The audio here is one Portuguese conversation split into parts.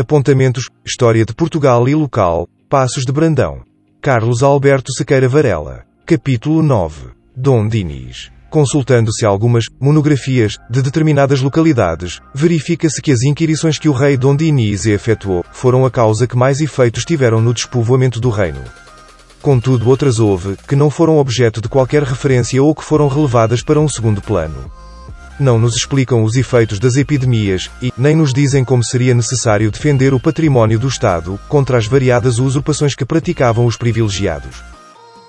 Apontamentos, História de Portugal e Local, Passos de Brandão. Carlos Alberto Sequeira Varela. Capítulo 9. Dom Dinis. Consultando-se algumas monografias de determinadas localidades, verifica-se que as inquirições que o rei Dom Dinis efetuou foram a causa que mais efeitos tiveram no despovoamento do reino. Contudo, outras houve, que não foram objeto de qualquer referência ou que foram relevadas para um segundo plano. Não nos explicam os efeitos das epidemias, e, nem nos dizem como seria necessário defender o património do Estado, contra as variadas usurpações que praticavam os privilegiados.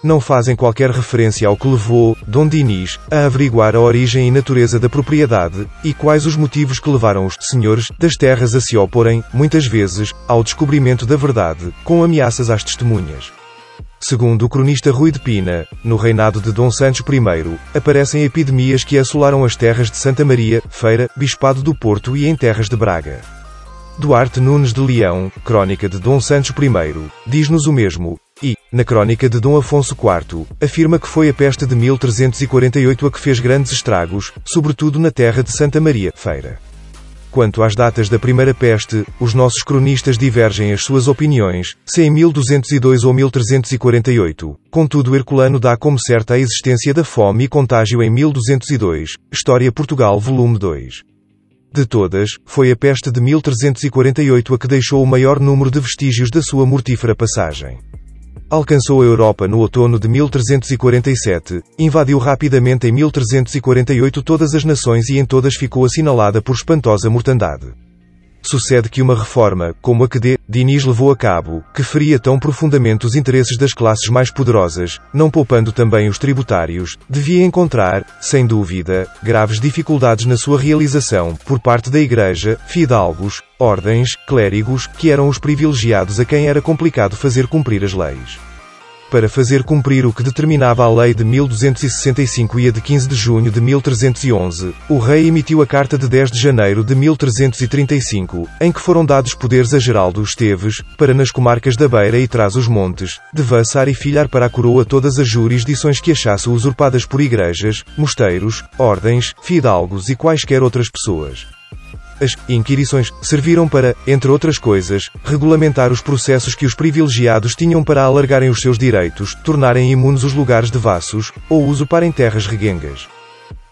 Não fazem qualquer referência ao que levou, Dom Dinis, a averiguar a origem e natureza da propriedade, e quais os motivos que levaram os senhores das terras a se oporem, muitas vezes, ao descobrimento da verdade, com ameaças às testemunhas. Segundo o cronista Rui de Pina, no reinado de Dom Santos I, aparecem epidemias que assolaram as terras de Santa Maria, Feira, Bispado do Porto e em terras de Braga. Duarte Nunes de Leão, Crónica de Dom Santos I, diz-nos o mesmo, e, na Crónica de Dom Afonso IV, afirma que foi a peste de 1348 a que fez grandes estragos, sobretudo na terra de Santa Maria, Feira. Quanto às datas da primeira peste, os nossos cronistas divergem as suas opiniões, se em 1202 ou 1348. Contudo, Herculano dá como certa a existência da fome e contágio em 1202. História Portugal, volume 2. De todas, foi a peste de 1348 a que deixou o maior número de vestígios da sua mortífera passagem alcançou a Europa no outono de 1347, invadiu rapidamente em 1348 todas as nações e em todas ficou assinalada por espantosa mortandade. Sucede que uma reforma, como a que D. Dinis levou a cabo, que feria tão profundamente os interesses das classes mais poderosas, não poupando também os tributários, devia encontrar, sem dúvida, graves dificuldades na sua realização, por parte da Igreja, fidalgos, ordens, clérigos, que eram os privilegiados a quem era complicado fazer cumprir as leis para fazer cumprir o que determinava a Lei de 1265 e a de 15 de junho de 1311, o rei emitiu a Carta de 10 de janeiro de 1335, em que foram dados poderes a Geraldo Esteves, para nas comarcas da Beira e Trás-os-Montes, devassar e filhar para a coroa todas as jurisdições que achasse usurpadas por igrejas, mosteiros, ordens, fidalgos e quaisquer outras pessoas. As inquirições serviram para, entre outras coisas, regulamentar os processos que os privilegiados tinham para alargarem os seus direitos, tornarem imunes os lugares de ou usurparem terras reguengas.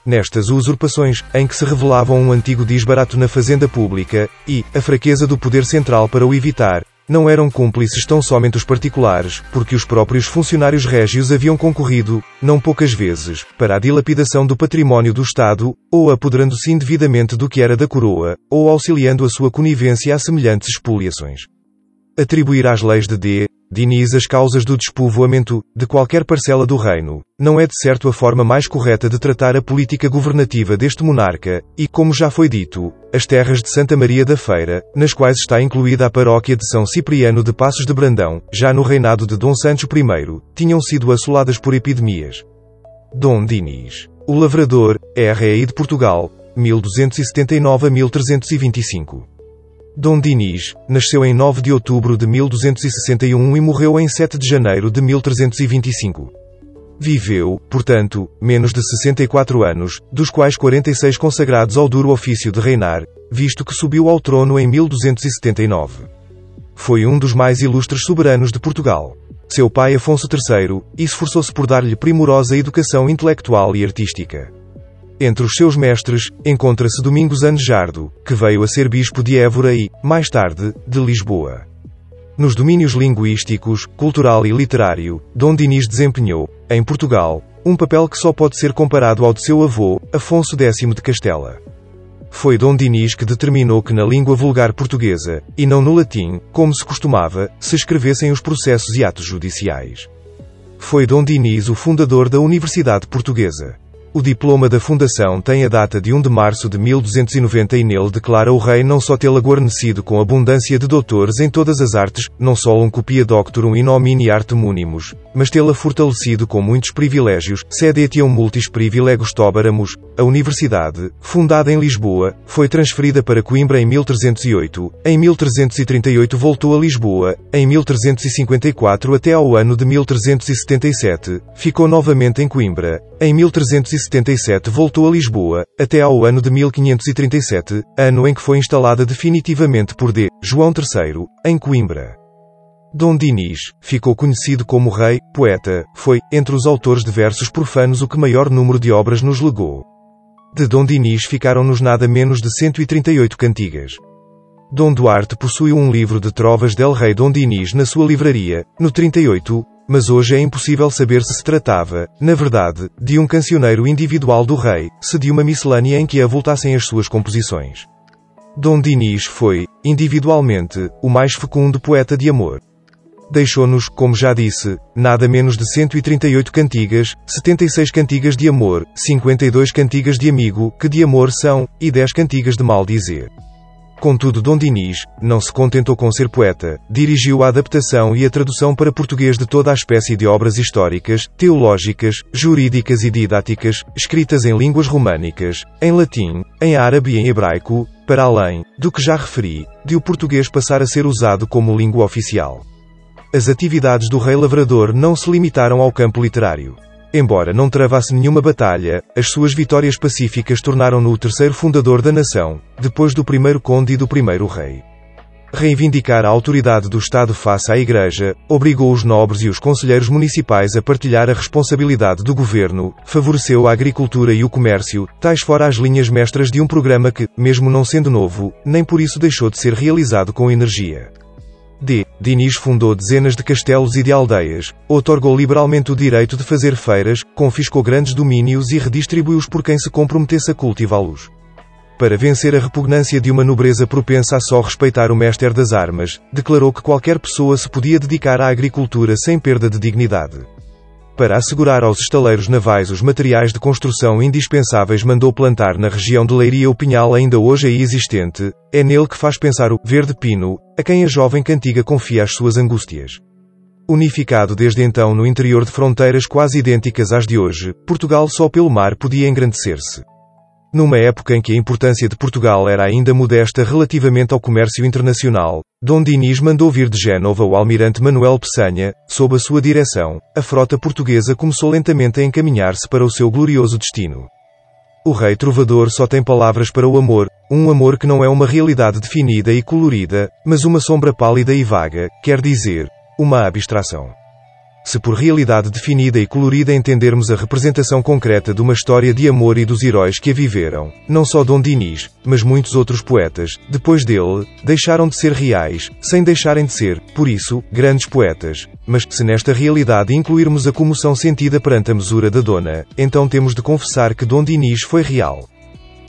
Nestas usurpações, em que se revelava um antigo disbarato na fazenda pública, e a fraqueza do poder central para o evitar, não eram cúmplices tão somente os particulares, porque os próprios funcionários régios haviam concorrido, não poucas vezes, para a dilapidação do património do Estado, ou apoderando-se indevidamente do que era da coroa, ou auxiliando a sua conivência a semelhantes expoliações. Atribuir às leis de D. Diniz as causas do despovoamento de qualquer parcela do reino, não é de certo a forma mais correta de tratar a política governativa deste monarca, e, como já foi dito, as terras de Santa Maria da Feira, nas quais está incluída a paróquia de São Cipriano de Passos de Brandão, já no reinado de Dom Sancho I, tinham sido assoladas por epidemias. Dom Diniz. O Lavrador, rei de Portugal, 1279 a 1325. Dom Dinis, nasceu em 9 de outubro de 1261 e morreu em 7 de janeiro de 1325. Viveu, portanto, menos de 64 anos, dos quais 46 consagrados ao duro ofício de reinar, visto que subiu ao trono em 1279. Foi um dos mais ilustres soberanos de Portugal. Seu pai Afonso III, esforçou-se por dar-lhe primorosa educação intelectual e artística. Entre os seus mestres, encontra-se Domingos Anejardo, que veio a ser bispo de Évora e, mais tarde, de Lisboa. Nos domínios linguísticos, cultural e literário, Dom Dinis desempenhou, em Portugal, um papel que só pode ser comparado ao de seu avô, Afonso X de Castela. Foi Dom Dinis que determinou que na língua vulgar portuguesa, e não no latim, como se costumava, se escrevessem os processos e atos judiciais. Foi Dom Dinis o fundador da Universidade Portuguesa. O diploma da Fundação tem a data de 1 de março de 1290 e nele declara o rei não só tê-la guarnecido com abundância de doutores em todas as artes, não só um copia doctorum in nomine arte munimus, mas tê-la fortalecido com muitos privilégios, sede multis privilegios tobaramus. A universidade, fundada em Lisboa, foi transferida para Coimbra em 1308, em 1338 voltou a Lisboa, em 1354 até ao ano de 1377, ficou novamente em Coimbra, em 1377 voltou a Lisboa, até ao ano de 1537, ano em que foi instalada definitivamente por D. João III, em Coimbra. Dom Dinis, ficou conhecido como rei, poeta, foi, entre os autores de versos profanos o que maior número de obras nos legou. De Dom Dinis ficaram-nos nada menos de 138 cantigas. Dom Duarte possuiu um livro de trovas del rei Dom Dinis na sua livraria, no 38, mas hoje é impossível saber se se tratava, na verdade, de um cancioneiro individual do rei, se de uma miscelânea em que avultassem as suas composições. Dom Dinis foi, individualmente, o mais fecundo poeta de amor deixou-nos, como já disse, nada menos de 138 cantigas, 76 cantigas de amor, 52 cantigas de amigo, que de amor são, e 10 cantigas de mal dizer. Contudo, Dom Dinis, não se contentou com ser poeta, dirigiu a adaptação e a tradução para português de toda a espécie de obras históricas, teológicas, jurídicas e didáticas, escritas em línguas românicas, em latim, em árabe e em hebraico, para além, do que já referi, de o português passar a ser usado como língua oficial. As atividades do rei lavrador não se limitaram ao campo literário. Embora não travasse nenhuma batalha, as suas vitórias pacíficas tornaram-no o terceiro fundador da nação, depois do primeiro conde e do primeiro rei. Reivindicar a autoridade do Estado face à Igreja, obrigou os nobres e os conselheiros municipais a partilhar a responsabilidade do governo, favoreceu a agricultura e o comércio, tais fora as linhas mestras de um programa que, mesmo não sendo novo, nem por isso deixou de ser realizado com energia. D. Dinis fundou dezenas de castelos e de aldeias, otorgou liberalmente o direito de fazer feiras, confiscou grandes domínios e redistribuiu-os por quem se comprometesse a cultivá-los. Para vencer a repugnância de uma nobreza propensa a só respeitar o mestre das armas, declarou que qualquer pessoa se podia dedicar à agricultura sem perda de dignidade. Para assegurar aos estaleiros navais os materiais de construção indispensáveis mandou plantar na região de Leiria o pinhal ainda hoje aí existente, é nele que faz pensar o verde pino, a quem a jovem cantiga confia as suas angústias. Unificado desde então no interior de fronteiras quase idênticas às de hoje, Portugal só pelo mar podia engrandecer-se. Numa época em que a importância de Portugal era ainda modesta relativamente ao comércio internacional, Dom Dinis mandou vir de Génova o almirante Manuel Peçanha, sob a sua direção, a frota portuguesa começou lentamente a encaminhar-se para o seu glorioso destino. O rei trovador só tem palavras para o amor, um amor que não é uma realidade definida e colorida, mas uma sombra pálida e vaga, quer dizer, uma abstração. Se por realidade definida e colorida entendermos a representação concreta de uma história de amor e dos heróis que a viveram, não só Dom Dinis, mas muitos outros poetas, depois dele, deixaram de ser reais, sem deixarem de ser, por isso, grandes poetas. Mas, se nesta realidade incluirmos a comoção sentida perante a mesura da dona, então temos de confessar que Dom Dinis foi real.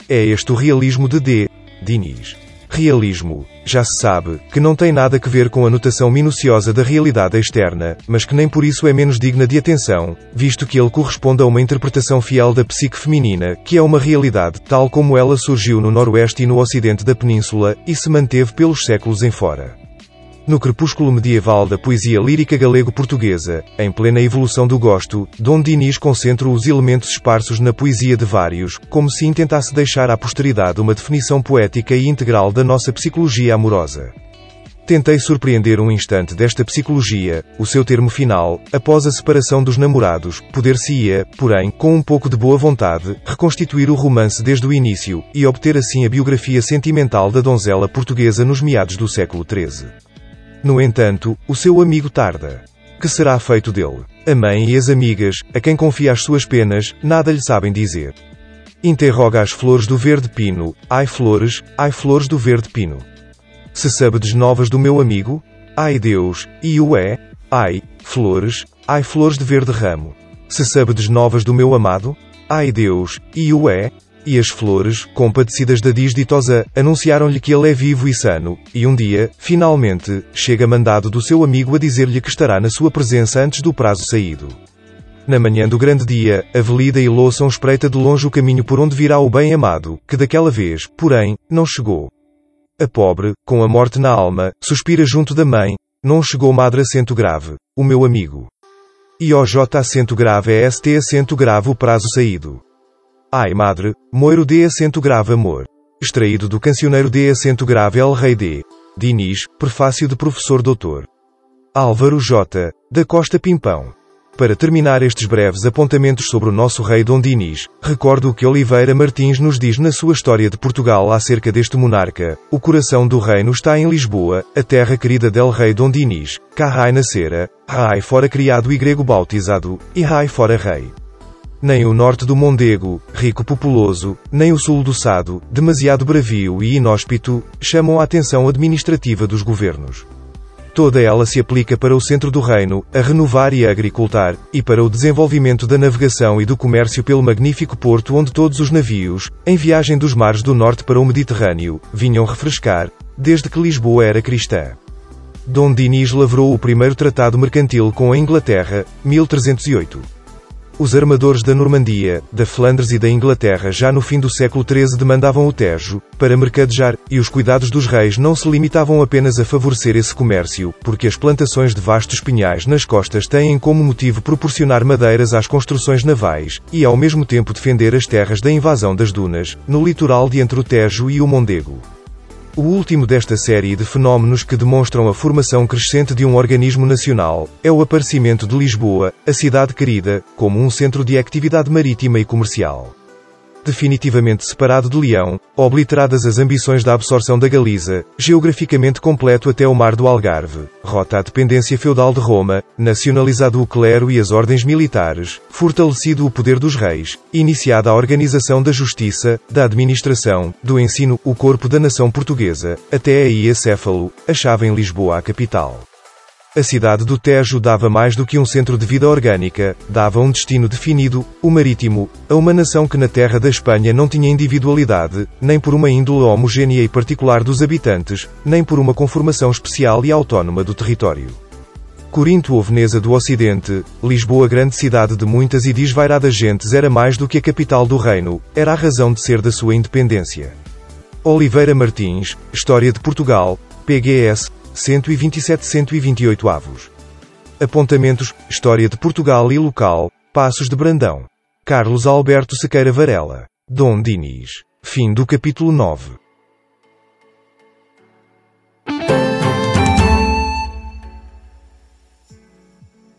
É este o realismo de D. Dinis. Realismo. Já se sabe, que não tem nada a ver com a notação minuciosa da realidade externa, mas que nem por isso é menos digna de atenção, visto que ele corresponde a uma interpretação fiel da psique feminina, que é uma realidade, tal como ela surgiu no noroeste e no ocidente da península, e se manteve pelos séculos em fora. No crepúsculo medieval da poesia lírica galego-portuguesa, em plena evolução do gosto, Dom Dinis concentra os elementos esparsos na poesia de vários, como se intentasse deixar à posteridade uma definição poética e integral da nossa psicologia amorosa. Tentei surpreender um instante desta psicologia, o seu termo final, após a separação dos namorados, poder-se-ia, porém, com um pouco de boa vontade, reconstituir o romance desde o início, e obter assim a biografia sentimental da donzela portuguesa nos meados do século XIII. No entanto, o seu amigo tarda. Que será feito dele? A mãe e as amigas, a quem confia as suas penas, nada lhe sabem dizer. Interroga as flores do verde pino, ai flores, ai flores do verde pino. Se sabedes novas do meu amigo? Ai Deus, e o é? Ai, flores, ai flores de verde ramo. Se sabedes novas do meu amado? Ai Deus, e o é? E as flores, compadecidas da disditosa, anunciaram-lhe que ele é vivo e sano, e um dia, finalmente, chega mandado do seu amigo a dizer-lhe que estará na sua presença antes do prazo saído. Na manhã do grande dia, Avelida e Louçam espreita de longe o caminho por onde virá o bem-amado, que daquela vez, porém, não chegou. A pobre, com a morte na alma, suspira junto da mãe, não chegou madre acento grave, o meu amigo. E J acento grave é ST acento grave o prazo saído. Ai madre, Moiro D acento grave amor. Extraído do cancioneiro D acento grave El Rei D. Dinis, prefácio de professor doutor. Álvaro J. Da Costa Pimpão. Para terminar estes breves apontamentos sobre o nosso rei Dom Dinis, recordo o que Oliveira Martins nos diz na sua História de Portugal acerca deste monarca. O coração do reino está em Lisboa, a terra querida del rei Dom Dinis, cá rai nascera, rai fora criado e grego bautizado, e rai fora rei. Nem o norte do Mondego, rico populoso, nem o sul do Sado, demasiado bravio e inóspito, chamam a atenção administrativa dos governos. Toda ela se aplica para o centro do reino, a renovar e a agricultar, e para o desenvolvimento da navegação e do comércio pelo magnífico porto onde todos os navios, em viagem dos mares do norte para o Mediterrâneo, vinham refrescar, desde que Lisboa era cristã. Dom Dinis lavrou o primeiro tratado mercantil com a Inglaterra, 1308. Os armadores da Normandia, da Flandres e da Inglaterra já no fim do século XIII demandavam o Tejo, para mercadejar, e os cuidados dos reis não se limitavam apenas a favorecer esse comércio, porque as plantações de vastos pinhais nas costas têm como motivo proporcionar madeiras às construções navais, e ao mesmo tempo defender as terras da invasão das dunas, no litoral de entre o Tejo e o Mondego. O último desta série de fenómenos que demonstram a formação crescente de um organismo nacional é o aparecimento de Lisboa, a cidade querida, como um centro de atividade marítima e comercial definitivamente separado de Leão, obliteradas as ambições da absorção da Galiza, geograficamente completo até o mar do Algarve, rota à dependência feudal de Roma, nacionalizado o clero e as ordens militares, fortalecido o poder dos reis, iniciada a organização da justiça, da administração, do ensino, o corpo da nação portuguesa, até aí acéfalo, achava em Lisboa a capital. A cidade do Tejo dava mais do que um centro de vida orgânica, dava um destino definido, o marítimo, a uma nação que na terra da Espanha não tinha individualidade, nem por uma índole homogénea e particular dos habitantes, nem por uma conformação especial e autónoma do território. Corinto ou Veneza do Ocidente, Lisboa grande cidade de muitas e desvairadas gentes era mais do que a capital do reino, era a razão de ser da sua independência. Oliveira Martins, História de Portugal, PGS, 127-128 avos. Apontamentos, História de Portugal e Local, Passos de Brandão. Carlos Alberto Sequeira Varela. Dom Dinis. Fim do capítulo 9.